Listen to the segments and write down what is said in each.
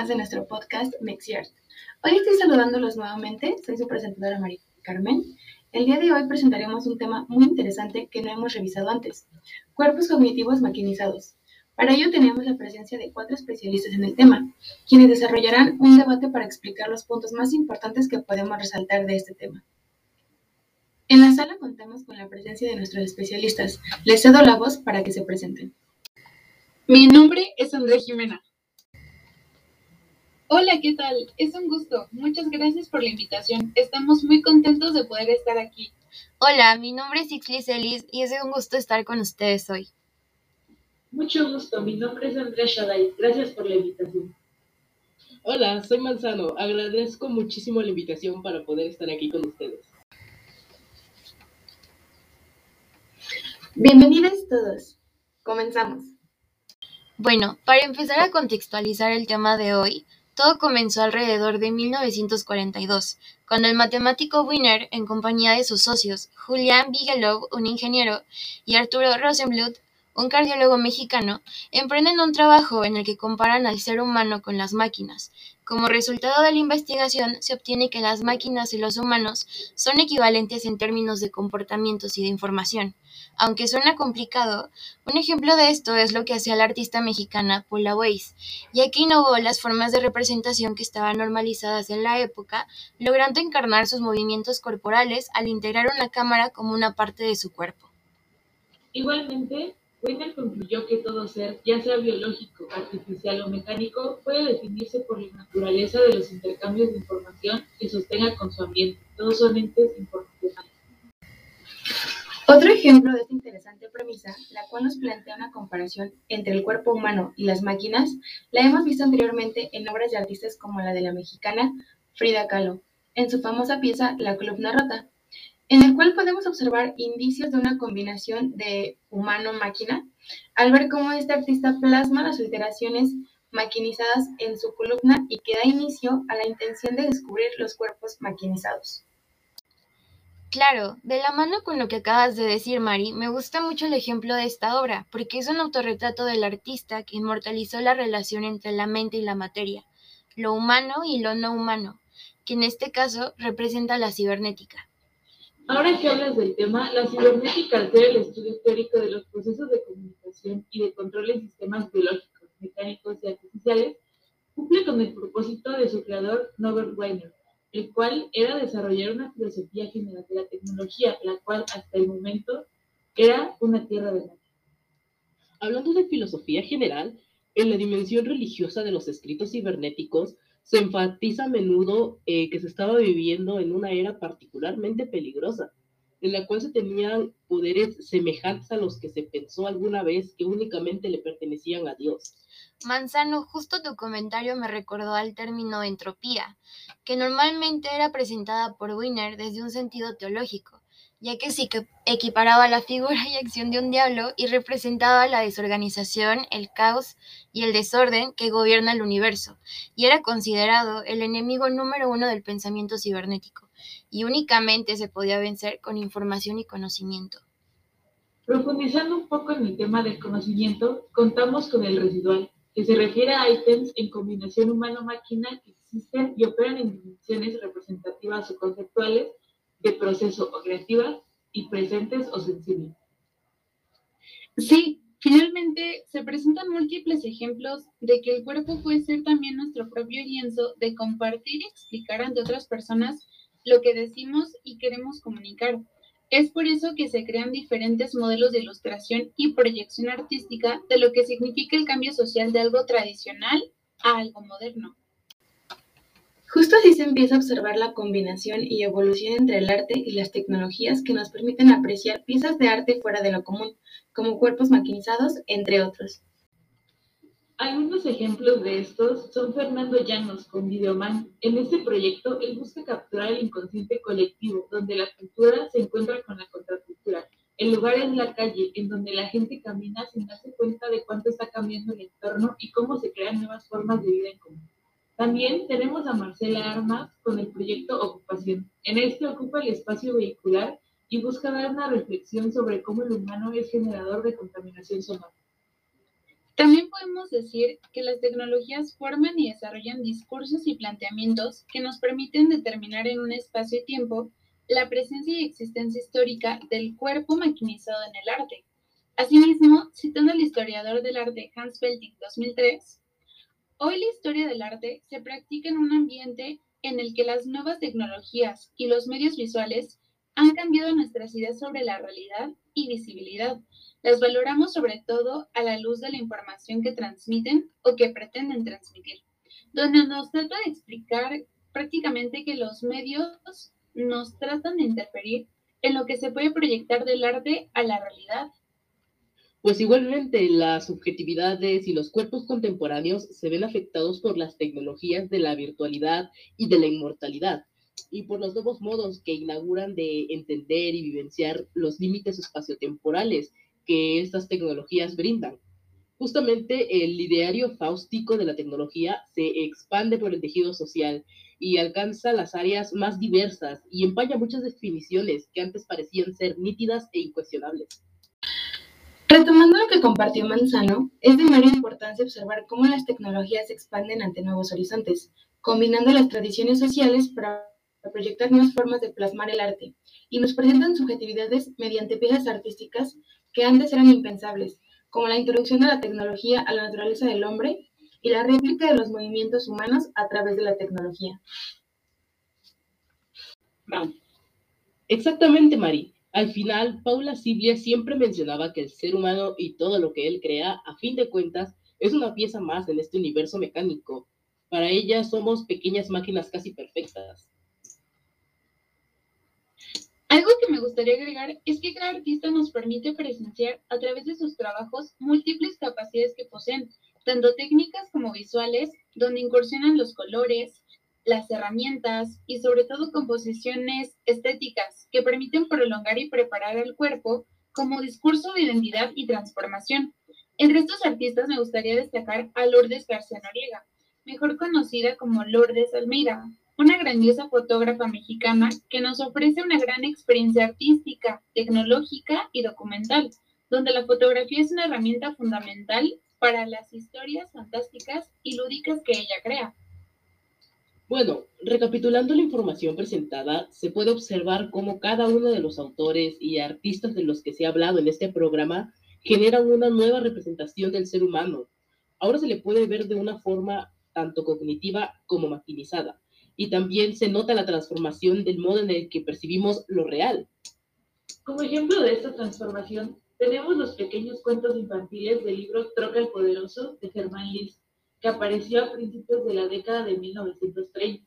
más de nuestro podcast Mexiart. Hoy estoy saludándolos nuevamente, soy su presentadora María Carmen. El día de hoy presentaremos un tema muy interesante que no hemos revisado antes, cuerpos cognitivos maquinizados. Para ello tenemos la presencia de cuatro especialistas en el tema, quienes desarrollarán un debate para explicar los puntos más importantes que podemos resaltar de este tema. En la sala contamos con la presencia de nuestros especialistas. Les cedo la voz para que se presenten. Mi nombre es Andrea Jimena. Hola, ¿qué tal? Es un gusto. Muchas gracias por la invitación. Estamos muy contentos de poder estar aquí. Hola, mi nombre es Ixlis Ellis y es un gusto estar con ustedes hoy. Mucho gusto, mi nombre es Andrea Shaday. Gracias por la invitación. Hola, soy Manzano. Agradezco muchísimo la invitación para poder estar aquí con ustedes. Bienvenidos todos. Comenzamos. Bueno, para empezar a contextualizar el tema de hoy, todo comenzó alrededor de 1942, cuando el matemático Wiener, en compañía de sus socios, Julian Bigelow, un ingeniero, y Arturo Rosenbluth, un cardiólogo mexicano, emprenden un trabajo en el que comparan al ser humano con las máquinas. Como resultado de la investigación, se obtiene que las máquinas y los humanos son equivalentes en términos de comportamientos y de información. Aunque suena complicado, un ejemplo de esto es lo que hacía la artista mexicana Paula Weiss, ya que innovó las formas de representación que estaban normalizadas en la época, logrando encarnar sus movimientos corporales al integrar una cámara como una parte de su cuerpo. Igualmente, Wiener concluyó que todo ser, ya sea biológico, artificial o mecánico, puede definirse por la naturaleza de los intercambios de información que sostenga con su ambiente. Todos son entes informacionales. Otro ejemplo de esta interesante premisa, la cual nos plantea una comparación entre el cuerpo humano y las máquinas, la hemos visto anteriormente en obras de artistas como la de la mexicana Frida Kahlo, en su famosa pieza La columna rota, en el cual podemos observar indicios de una combinación de humano-máquina, al ver cómo este artista plasma las alteraciones maquinizadas en su columna y que da inicio a la intención de descubrir los cuerpos maquinizados. Claro, de la mano con lo que acabas de decir, Mari, me gusta mucho el ejemplo de esta obra, porque es un autorretrato del artista que inmortalizó la relación entre la mente y la materia, lo humano y lo no humano, que en este caso representa la cibernética. Ahora que hablas del tema, la cibernética, al ser el estudio teórico de los procesos de comunicación y de control en sistemas biológicos, mecánicos y artificiales, cumple con el propósito de su creador, Norbert Weiner, el cual era desarrollar una filosofía general de la tecnología, la cual hasta el momento era una tierra de nadie. Hablando de filosofía general, en la dimensión religiosa de los escritos cibernéticos, se enfatiza a menudo eh, que se estaba viviendo en una era particularmente peligrosa, en la cual se tenían poderes semejantes a los que se pensó alguna vez que únicamente le pertenecían a Dios. Manzano, justo tu comentario me recordó al término entropía, que normalmente era presentada por Wiener desde un sentido teológico, ya que que equiparaba la figura y acción de un diablo y representaba la desorganización, el caos y el desorden que gobierna el universo, y era considerado el enemigo número uno del pensamiento cibernético, y únicamente se podía vencer con información y conocimiento. Profundizando un poco en el tema del conocimiento, contamos con el residual, que se refiere a ítems en combinación humano-máquina que existen y operan en dimensiones representativas o conceptuales de proceso o creativas y presentes o sensibles. Sí, finalmente se presentan múltiples ejemplos de que el cuerpo puede ser también nuestro propio lienzo de compartir y explicar ante otras personas lo que decimos y queremos comunicar. Es por eso que se crean diferentes modelos de ilustración y proyección artística de lo que significa el cambio social de algo tradicional a algo moderno. Justo así se empieza a observar la combinación y evolución entre el arte y las tecnologías que nos permiten apreciar piezas de arte fuera de lo común, como cuerpos maquinizados, entre otros. Algunos ejemplos de estos son Fernando Llanos con Videoman. En este proyecto, él busca capturar el inconsciente colectivo, donde la cultura se encuentra con la contracultura. El lugar es la calle, en donde la gente camina sin darse cuenta de cuánto está cambiando el entorno y cómo se crean nuevas formas de vida en común. También tenemos a Marcela Armas con el proyecto Ocupación. En este ocupa el espacio vehicular y busca dar una reflexión sobre cómo el humano es generador de contaminación sonora. También podemos decir que las tecnologías forman y desarrollan discursos y planteamientos que nos permiten determinar en un espacio-tiempo la presencia y existencia histórica del cuerpo maquinizado en el arte. Asimismo, citando al historiador del arte Hans Belting 2003, hoy la historia del arte se practica en un ambiente en el que las nuevas tecnologías y los medios visuales han cambiado nuestras ideas sobre la realidad y visibilidad, las valoramos sobre todo a la luz de la información que transmiten o que pretenden transmitir, donde nos trata de explicar prácticamente que los medios nos tratan de interferir en lo que se puede proyectar del arte a la realidad. Pues igualmente las subjetividades y los cuerpos contemporáneos se ven afectados por las tecnologías de la virtualidad y de la inmortalidad, y por los nuevos modos que inauguran de entender y vivenciar los límites espaciotemporales que estas tecnologías brindan. Justamente el ideario faustico de la tecnología se expande por el tejido social y alcanza las áreas más diversas y empaña muchas definiciones que antes parecían ser nítidas e incuestionables. Retomando lo que compartió Manzano, es de mayor importancia observar cómo las tecnologías se expanden ante nuevos horizontes, combinando las tradiciones sociales para proyectar nuevas formas de plasmar el arte, y nos presentan subjetividades mediante piezas artísticas que antes eran impensables, como la introducción de la tecnología a la naturaleza del hombre y la réplica de los movimientos humanos a través de la tecnología. Exactamente, Mari. Al final, Paula Siblia siempre mencionaba que el ser humano y todo lo que él crea, a fin de cuentas, es una pieza más en este universo mecánico. Para ella somos pequeñas máquinas casi perfectas. Algo que me gustaría agregar es que cada artista nos permite presenciar a través de sus trabajos múltiples capacidades que poseen, tanto técnicas como visuales, donde incursionan los colores, las herramientas y sobre todo composiciones estéticas que permiten prolongar y preparar el cuerpo como discurso de identidad y transformación. Entre estos artistas me gustaría destacar a Lourdes García Noriega, mejor conocida como Lourdes Almeida, una grandiosa fotógrafa mexicana que nos ofrece una gran experiencia artística, tecnológica y documental, donde la fotografía es una herramienta fundamental para las historias fantásticas y lúdicas que ella crea. Bueno, recapitulando la información presentada, se puede observar cómo cada uno de los autores y artistas de los que se ha hablado en este programa generan una nueva representación del ser humano. Ahora se le puede ver de una forma tanto cognitiva como maquinizada y también se nota la transformación del modo en el que percibimos lo real. Como ejemplo de esta transformación, tenemos los pequeños cuentos infantiles del libro Troca el Poderoso de Germán Liszt, que apareció a principios de la década de 1930.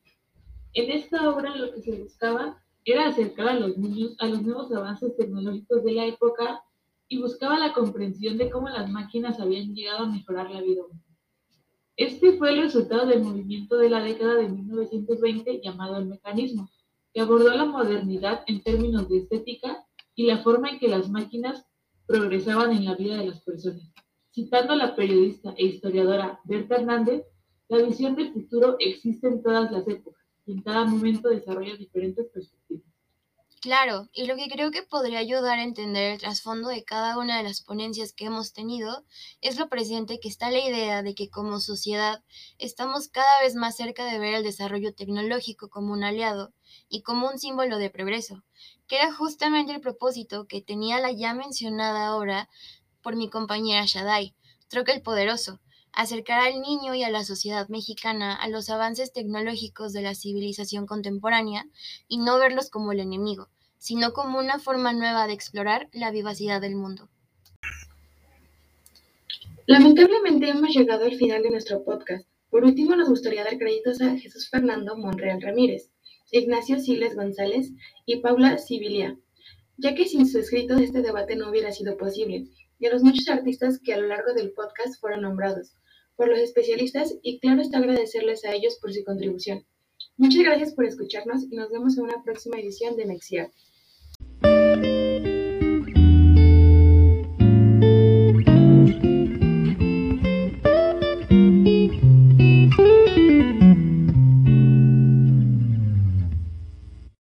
En esta obra lo que se buscaba era acercar a los niños a los nuevos avances tecnológicos de la época y buscaba la comprensión de cómo las máquinas habían llegado a mejorar la vida humana. Este fue el resultado del movimiento de la década de 1920 llamado el mecanismo, que abordó la modernidad en términos de estética y la forma en que las máquinas progresaban en la vida de las personas. Citando a la periodista e historiadora Berta Hernández, la visión del futuro existe en todas las épocas y en cada momento desarrolla diferentes perspectivas. Claro, y lo que creo que podría ayudar a entender el trasfondo de cada una de las ponencias que hemos tenido es lo presente que está la idea de que como sociedad estamos cada vez más cerca de ver el desarrollo tecnológico como un aliado y como un símbolo de progreso, que era justamente el propósito que tenía la ya mencionada obra por mi compañera Shadai, Troca el Poderoso, acercar al niño y a la sociedad mexicana a los avances tecnológicos de la civilización contemporánea y no verlos como el enemigo, sino como una forma nueva de explorar la vivacidad del mundo. Lamentablemente hemos llegado al final de nuestro podcast. Por último, nos gustaría dar créditos a Jesús Fernando Monreal Ramírez, Ignacio Siles González y Paula Sibilia, ya que sin su escrito este debate no hubiera sido posible, de los muchos artistas que a lo largo del podcast fueron nombrados por los especialistas y claro está agradecerles a ellos por su contribución. Muchas gracias por escucharnos y nos vemos en una próxima edición de Nexiar.